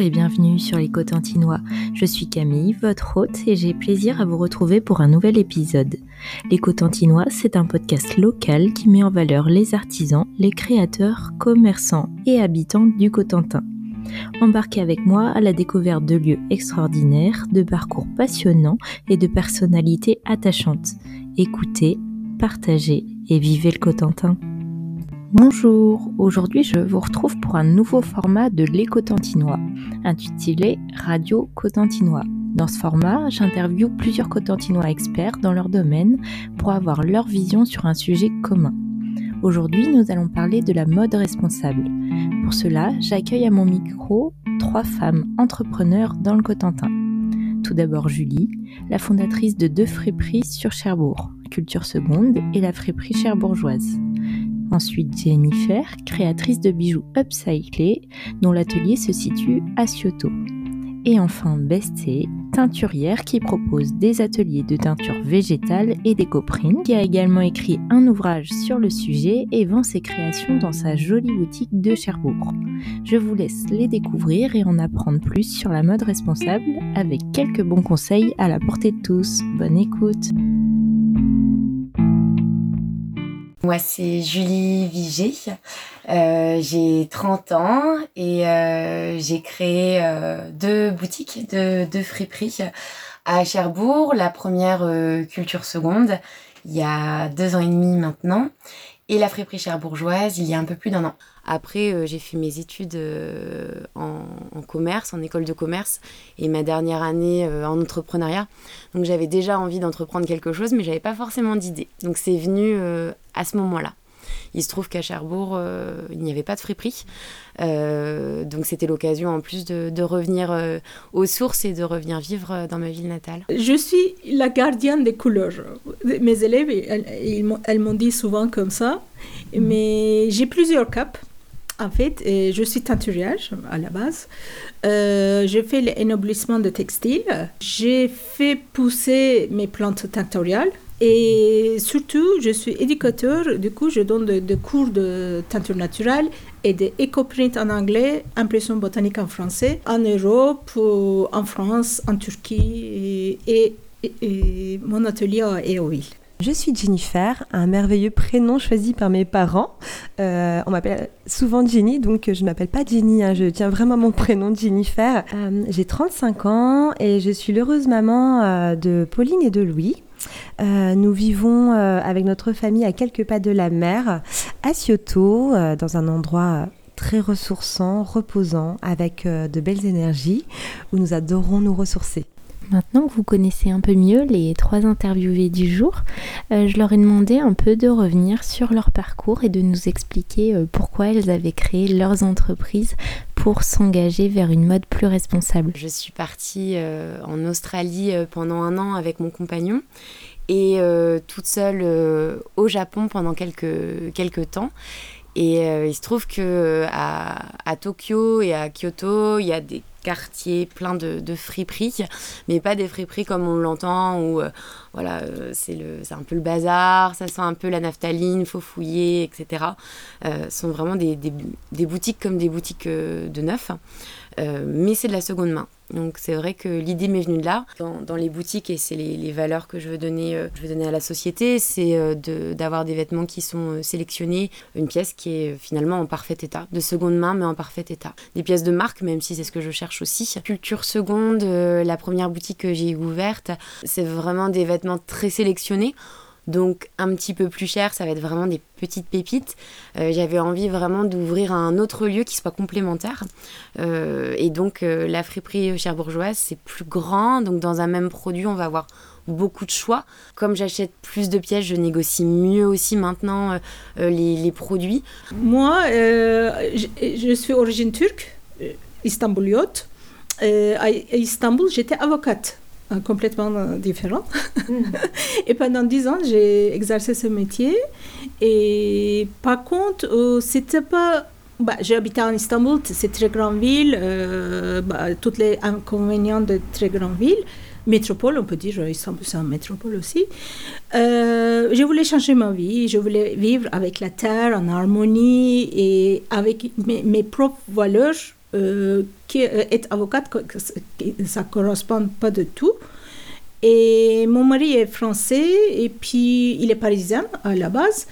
Et bienvenue sur les Cotentinois. Je suis Camille, votre hôte, et j'ai plaisir à vous retrouver pour un nouvel épisode. Les Cotentinois, c'est un podcast local qui met en valeur les artisans, les créateurs, commerçants et habitants du Cotentin. Embarquez avec moi à la découverte de lieux extraordinaires, de parcours passionnants et de personnalités attachantes. Écoutez, partagez et vivez le Cotentin. Bonjour, aujourd'hui je vous retrouve pour un nouveau format de l'écotantinois, intitulé Radio Cotentinois. Dans ce format, j'interviewe plusieurs cotentinois experts dans leur domaine pour avoir leur vision sur un sujet commun. Aujourd'hui, nous allons parler de la mode responsable. Pour cela, j'accueille à mon micro trois femmes entrepreneurs dans le Cotentin. Tout d'abord Julie, la fondatrice de deux friperies sur Cherbourg, Culture Seconde et la friperie cherbourgeoise. Ensuite Jennifer, créatrice de bijoux upcyclés, dont l'atelier se situe à Cioto. Et enfin Besté, teinturière qui propose des ateliers de teinture végétale et d'écoprine, qui a également écrit un ouvrage sur le sujet et vend ses créations dans sa jolie boutique de Cherbourg. Je vous laisse les découvrir et en apprendre plus sur la mode responsable avec quelques bons conseils à la portée de tous. Bonne écoute! Moi, c'est Julie Vigé. Euh, j'ai 30 ans et euh, j'ai créé euh, deux boutiques, de, deux friperies à Cherbourg. La première, Culture Seconde, il y a deux ans et demi maintenant. Et la friperie cherbourgeoise, il y a un peu plus d'un an. Après, euh, j'ai fait mes études euh, en, commerce, en école de commerce, et ma dernière année euh, en entrepreneuriat. Donc j'avais déjà envie d'entreprendre quelque chose, mais j'avais pas forcément d'idée. Donc c'est venu à ce moment-là. Il se trouve qu'à Cherbourg, il n'y avait pas de friperie. donc c'était l'occasion en plus de, revenir aux sources et de revenir vivre dans ma ville natale. Je suis la gardienne des couleurs. Mes élèves, elles m'ont dit souvent comme ça. Mais j'ai plusieurs capes en fait, je suis teinturière à la base. Euh, j'ai fait l'énoblissement de textile. J'ai fait pousser mes plantes tinctoriales. Et surtout, je suis éducateur. Du coup, je donne des cours de teinture naturelle et d'éco-print en anglais, impression botanique en français, en Europe, en France, en Turquie. Et, et mon atelier à Huile. Je suis Jennifer, un merveilleux prénom choisi par mes parents. Euh, on m'appelle souvent Jenny, donc je ne m'appelle pas Jenny, hein, je tiens vraiment mon prénom Jennifer. Euh, j'ai 35 ans et je suis l'heureuse maman euh, de Pauline et de Louis. nous vivons avec notre famille à quelques pas de la mer, à Cioto, dans un endroit très ressourçant, reposant, avec de belles énergies, où nous adorons nous ressourcer. Maintenant que vous connaissez un peu mieux les trois interviewés du jour, euh, je leur ai demandé un peu de revenir sur leur parcours et de nous expliquer euh, pourquoi elles avaient créé leurs entreprises pour s'engager vers une mode plus responsable. Je suis partie euh, en Australie pendant un an avec mon compagnon et toute seule au Japon pendant quelques, quelques temps. Et il se trouve que à, à, Tokyo et à Kyoto, il y a des quartier plein de, friperies, mais pas des friperies comme on l'entend, où euh, voilà, euh, c'est un peu le bazar, ça sent un peu la naphtaline, faut fouiller, etc. Euh, sont vraiment des, des, boutiques comme des boutiques de neuf, mais c'est de la seconde main. Donc c'est vrai que l'idée m'est venue de là. Dans, les boutiques, et c'est les, valeurs que je veux donner, euh, je veux donner à la société, c'est euh, d'avoir des vêtements qui sont euh, sélectionnés, une pièce qui est finalement en parfait état, de seconde main mais en parfait état. Des pièces de marque, même si c'est ce que je cherche aussi. Culture seconde, la première boutique que j'ai ouverte, c'est vraiment des vêtements très sélectionnés. Donc un petit peu plus cher, ça va être vraiment des petites pépites. Euh, j'avais envie vraiment d'ouvrir un autre lieu qui soit complémentaire. Euh, et donc euh, la friperie cherbourgeoise, c'est plus grand. Donc dans un même produit, on va avoir beaucoup de choix. Comme j'achète plus de pièces, je négocie mieux aussi maintenant les, produits. Moi, je, suis origine turque, istanbuliote. à Istanbul, j'étais avocate. Euh, complètement euh, différent. Mm. et pendant dix ans, j'ai exercé ce métier. Et par contre, euh, c'était pas. Bah, j'ai habité en Istanbul, c'est une très grande ville, bah, tous les inconvénients de très grande ville. métropole, on peut dire Istanbul c'est une métropole aussi. Euh, je voulais changer ma vie, je voulais vivre avec la terre en harmonie et avec mes, propres valeurs. Euh, qui est avocate, ça ne correspond pas du tout. Et mon mari est français et puis il est parisien à la base.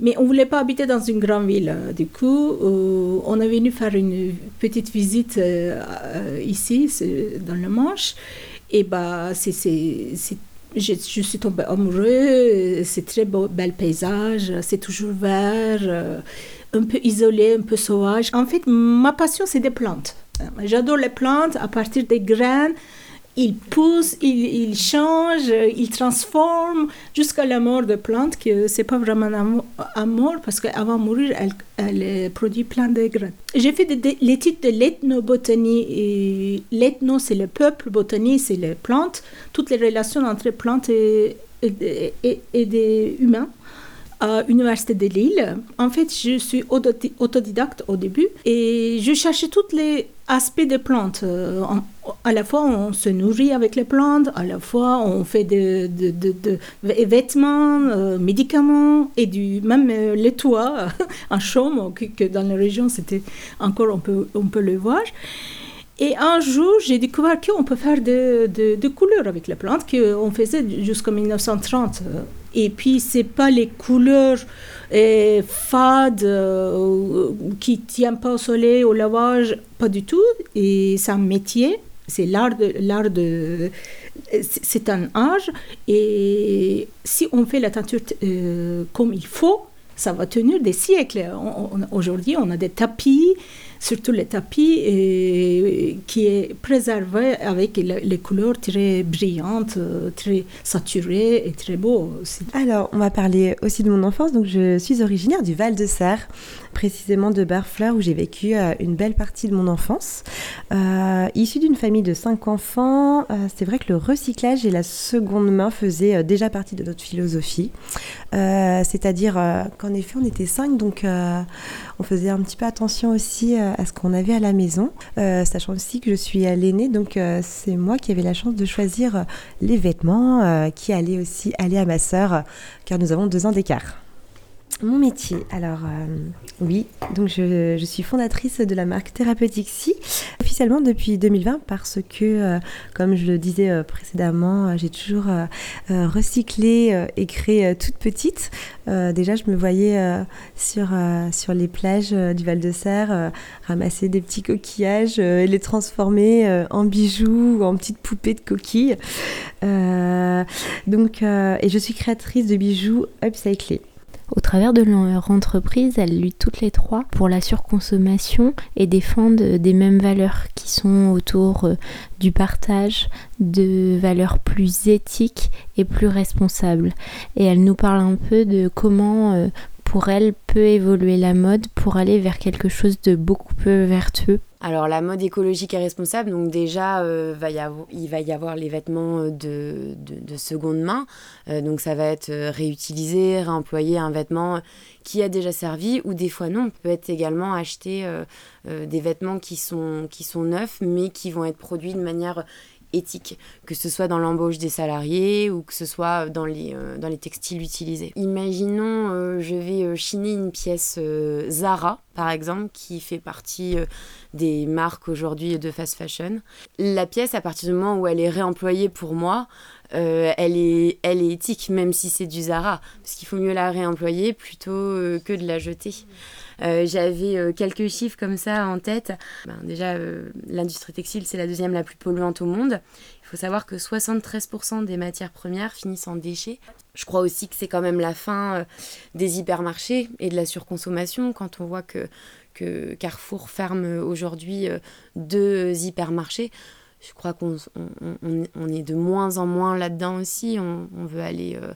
Mais on ne voulait pas habiter dans une grande ville. Du coup, euh, on est venu faire une petite visite euh, ici, dans le Manche. Et bah, je, je, suis tombée amoureuse. C'est très beau, bel paysage. C'est toujours vert, euh, un peu isolé, un peu sauvage. En fait, ma passion, c'est des plantes. J'adore les plantes à partir des graines il pousse, il, il, change, il transforme jusqu'à la mort de plantes, que c'est pas vraiment à mort parce qu'avant de mourir, elle, elle, produit plein de graines. J'ai fait l'étude de l'ethnobotanie. L'ethno, c'est le peuple, botanie, c'est les plantes, toutes les relations entre plantes et, et, et des humains à l'Université de Lille. En fait, je suis autodidacte au début et je cherchais tous les aspects des plantes. Euh, à la fois, on se nourrit avec les plantes, à la fois, on fait des de, vêtements, euh, médicaments et du, même euh, les toits en chaume, que, dans la région, c'était encore, on peut, on peut le voir. Et un jour, j'ai découvert qu'on peut faire des de, couleurs avec les plantes, qu'on faisait jusqu'en 1930. Et puis, c'est pas les couleurs euh, fades euh, qui tiennent pas au soleil, au lavage, pas du tout. Et c'est un métier, c'est l'art de, l'art de, c'est un art. Et si on fait la teinture euh, comme il faut, ça va tenir des siècles. Aujourd'hui, on a des tapis surtout le tapis qui est préservé avec les couleurs très brillantes, très saturées et très beaux aussi. Alors, on va parler aussi de mon enfance. Donc, je suis originaire du Val de Serre, précisément de Barfleur, où j'ai vécu euh, une belle partie de mon enfance. Euh, issue d'une famille de cinq enfants, euh, c'est vrai que le recyclage et la seconde main faisaient euh, déjà partie de notre philosophie. C'est-à-dire qu'en effet, on était cinq, donc on faisait un petit peu attention aussi à ce qu'on avait à la maison, sachant aussi que je suis l'aînée, donc c'est moi qui avais la chance de choisir les vêtements qui allaient aussi aller à ma sœur, car nous avons deux ans d'écart. Mon métier, alors euh, oui, donc je, suis fondatrice de la marque Thérapeutique Si, officiellement depuis 2020 parce que, euh, comme je le disais euh, précédemment, j'ai toujours recyclé et créé toute petite. déjà, je me voyais sur, les plages du Val de Serre ramasser des petits coquillages et les transformer en bijoux ou en petites poupées de coquilles. donc, et je suis créatrice de bijoux upcyclés. Au travers de leur entreprise, elles luttent toutes les trois pour la surconsommation et défendent des mêmes valeurs qui sont autour euh, du partage, de valeurs plus éthiques et plus responsables. Et elles nous parlent un peu de comment euh, pour elles peut évoluer la mode pour aller vers quelque chose de beaucoup plus vertueux. Alors la mode écologique et responsable, donc déjà euh, va y il va y avoir les vêtements euh, de, de, seconde main, euh, donc ça va être réutilisé, réemployer un vêtement qui a déjà servi ou des fois non, on peut être également acheter des vêtements qui sont, qui sont neufs mais qui vont être produits de manière éthique, que ce soit dans l'embauche des salariés ou que ce soit dans les, dans les textiles utilisés. Imaginons, je vais chiner une pièce Zara, par exemple, qui fait partie des marques aujourd'hui de fast fashion. La pièce, à partir du moment où elle est réemployée pour moi, euh, elle, est, elle est éthique, même si c'est du Zara, parce qu'il faut mieux la réemployer plutôt euh, que de la jeter. Euh, j'avais quelques chiffres comme ça en tête. Ben, déjà, l'industrie textile, c'est la deuxième la plus polluante au monde. Il faut savoir que 73% des matières premières finissent en déchets. Je crois aussi que c'est quand même la fin des hypermarchés et de la surconsommation quand on voit que que Carrefour ferme aujourd'hui euh, deux hypermarchés. Je crois qu'on on, est de moins en moins là-dedans aussi. On, veut aller euh,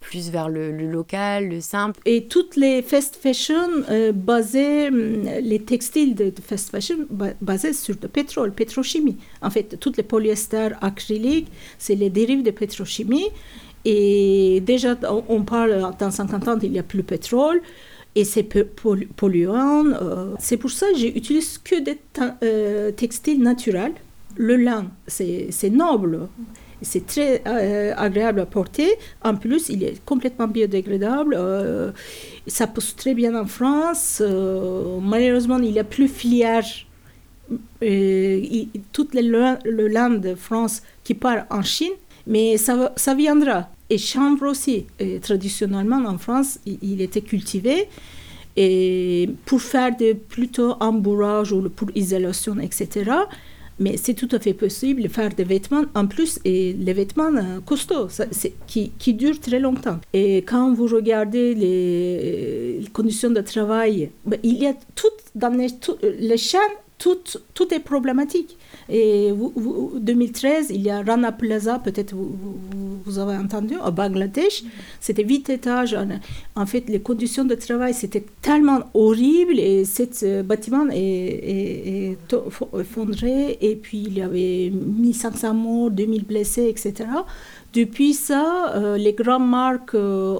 plus vers le, local, le simple. Et toutes les fast fashion euh, basées, hum, les textiles de, fast fashion basés sur le pétrole, pétrochimie. En fait, toutes les polyester acryliques, c'est les dérives de pétrochimie. Et déjà, on parle dans 50 ans, il n'y a plus de pétrole et c'est polluant. Euh, c'est pour ça que j'utilise que des euh, textiles naturels le lin, c'est noble. C'est très euh, agréable à porter. En plus, il est complètement biodégradable. Euh, ça pousse très bien en France. Euh, malheureusement, il n'y a plus filière. tout le, le lin de France qui part en Chine, mais ça, viendra. Et chanvre aussi. traditionnellement, en France, il, était cultivé pour faire de, plutôt embourrage ou pour isolation, etc. Mais c'est tout à fait possible de faire des vêtements en plus et les vêtements euh, costauds qui, qui, durent très longtemps. Et quand vous regardez les, conditions de travail, ben, il y a tout dans les, les chaînes, tout, tout est problématique. Et vous, 2013, il y a Rana Plaza, peut-être vous, avez entendu, au Bangladesh. C'était huit étages. En fait, les conditions de travail, c'était tellement horrible et ce bâtiment est, est, effondré. Et puis, il y avait 1500 morts, 2000 blessés, etc. Depuis ça, euh, les grandes marques... Euh,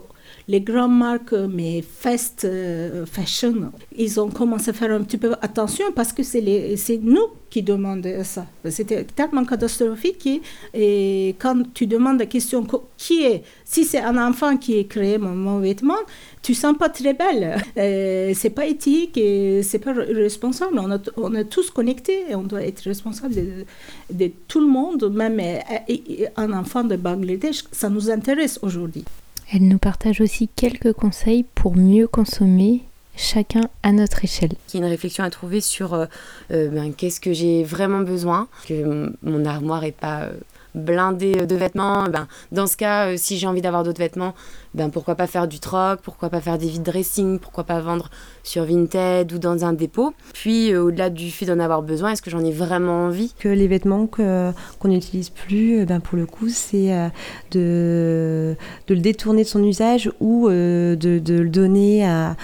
les grandes marques, mais fast euh, fashion, ils ont commencé à faire un petit peu attention parce que c'est nous qui demandons ça. C'était tellement catastrophique et quand tu demandes la question qui est, si c'est un enfant qui a créé mon, vêtement, tu sens pas très belle. Euh, c'est pas éthique et c'est pas responsable. On, est tous connectés et on doit être responsable de, de tout le monde, même euh, un enfant de Bangladesh. Ça nous intéresse aujourd'hui. Elle nous partage aussi quelques conseils pour mieux consommer chacun à notre échelle. Il y a une réflexion à trouver sur euh, euh, ben, qu'est-ce que j'ai vraiment besoin, que mon armoire n'est pas euh, blindé de vêtements. Ben, dans ce cas, euh, si j'ai envie d'avoir d'autres vêtements, ben, pourquoi pas faire du troc, pourquoi pas faire des vide dressing, pourquoi pas vendre sur Vinted ou dans un dépôt. Puis euh, au-delà du fait d'en avoir besoin, est-ce que j'en ai vraiment envie? Que les vêtements qu'on n'utilise plus, euh, ben, pour le coup, c'est de, de le détourner de son usage ou de, de le donner à,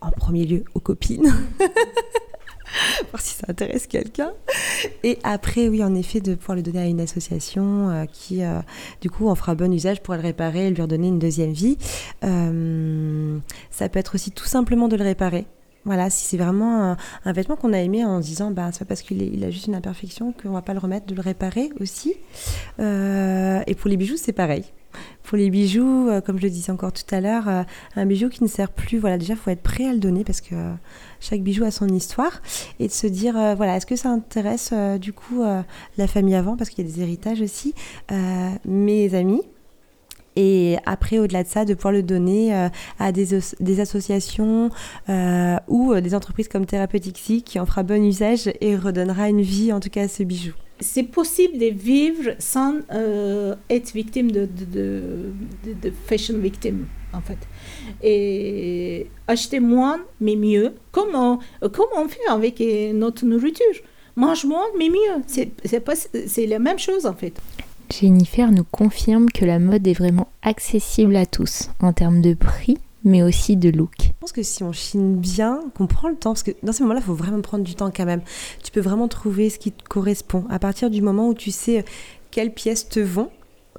en premier lieu aux copines. voir si ça intéresse quelqu'un. Et après, oui, en effet, de pouvoir le donner à une association euh, qui, euh, du coup, en fera bon usage pour le réparer et lui redonner une deuxième vie. Euh, ça peut être aussi tout simplement de le réparer. Voilà, si c'est vraiment un, vêtement qu'on a aimé en se disant, bah, c'est pas parce qu'il a juste une imperfection qu'on va pas le remettre, de le réparer aussi. et pour les bijoux, c'est pareil. Pour les bijoux, comme je le disais encore tout à l'heure, un bijou qui ne sert plus, voilà, déjà, il faut être prêt à le donner parce que chaque bijou a son histoire. Et de se dire euh, voilà est-ce que ça intéresse euh, du coup euh, la famille avant? Parce qu'il y a des héritages aussi mes amis. Et après, au-delà de ça, de pouvoir le donner à des, des associations ou des entreprises comme Thérapeutique qui en fera bon usage et redonnera une vie, en tout cas, à ce bijou. C'est possible de vivre sans être victime de, fashion victime, en fait et acheter moins mais mieux. Comment, comment on fait avec notre nourriture? Mange moins mais mieux. C'est, la même chose en fait. Jennifer nous confirme que la mode est vraiment accessible à tous en termes de prix mais aussi de look. Que si on chine bien, qu'on prend le temps, parce que dans ces moments-là, il faut vraiment prendre du temps quand même. Tu peux vraiment trouver ce qui te correspond. À partir du moment où tu sais quelles pièces te vont,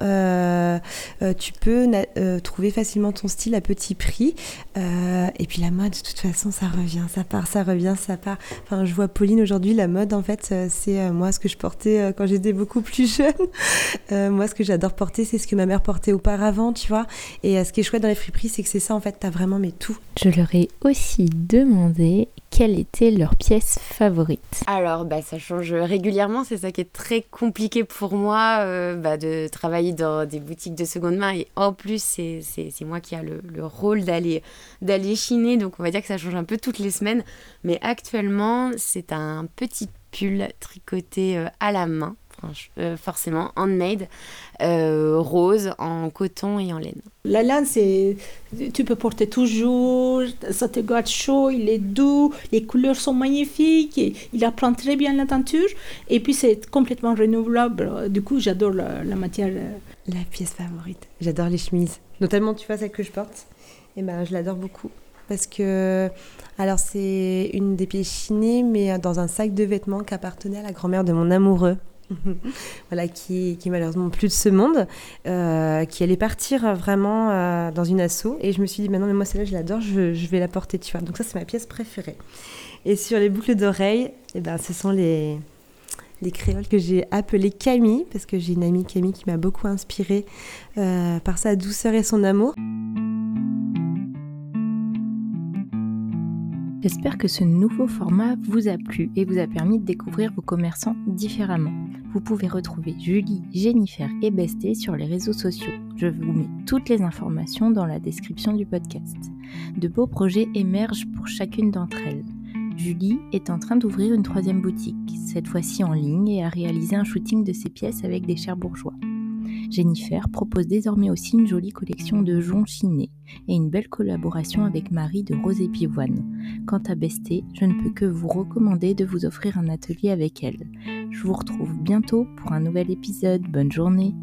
euh, euh, tu peux euh, trouver facilement ton style à petit prix. et puis la mode, de toute façon, ça revient, ça part, ça revient, ça part. Enfin, je vois Pauline aujourd'hui, la mode, en fait, c'est moi ce que je portais quand j'étais beaucoup plus jeune. moi, ce que j'adore porter, c'est ce que ma mère portait auparavant, tu vois. Et ce qui est chouette dans les friperies, c'est que c'est ça, en fait, t'as vraiment mais tout. Je leur ai aussi demandé quelle était leur pièce favorite. Alors, bah, ça change régulièrement. C'est ça qui est très compliqué pour moi bah, de travailler dans des boutiques de seconde main. Et en plus c'est moi qui a le, le rôle d'aller d'aller chiner. Donc on va dire que ça change un peu toutes les semaines. Mais actuellement c'est un petit pull tricoté euh, à la main euh, forcément handmade, euh, rose, en coton et en laine. La laine, c'est, tu peux porter toujours, ça te garde chaud, il est doux, les couleurs sont magnifiques, il apprend très bien la teinture, et puis c'est complètement renouvelable. Du coup, j'adore la, matière. Euh. La pièce favorite. J'adore les chemises, notamment, tu vois, celle que je porte. Et eh ben, je l'adore beaucoup parce que alors c'est une des pièces chinées mais dans un sac de vêtements qui appartenait à la grand-mère de mon amoureux voilà, qui, qui malheureusement plus de ce monde, euh, qui allait partir vraiment euh, dans une asso. Et je me suis dit, maintenant, mais moi, celle-là, je l'adore, je, vais la porter, tu vois. Donc, ça, c'est ma pièce préférée. Et sur les boucles d'oreilles, eh ben, ce sont les, des créoles que j'ai appelées Camille, parce que j'ai une amie Camille qui m'a beaucoup inspirée euh, par sa douceur et son amour. J'espère que ce nouveau format vous a plu et vous a permis de découvrir vos commerçants différemment. Vous pouvez retrouver Julie, Jennifer et Besté sur les réseaux sociaux. Je vous mets toutes les informations dans la description du podcast. De beaux projets émergent pour chacune d'entre elles. Julie est en train d'ouvrir une troisième boutique, cette fois-ci en ligne, et a réalisé un shooting de ses pièces avec des chers bourgeois. Jennifer propose désormais aussi une jolie collection de joncs chinés et une belle collaboration avec Marie de Rose Pivoine. Quant à Besté, je ne peux que vous recommander de vous offrir un atelier avec elle. Je vous retrouve bientôt pour un nouvel épisode. Bonne journée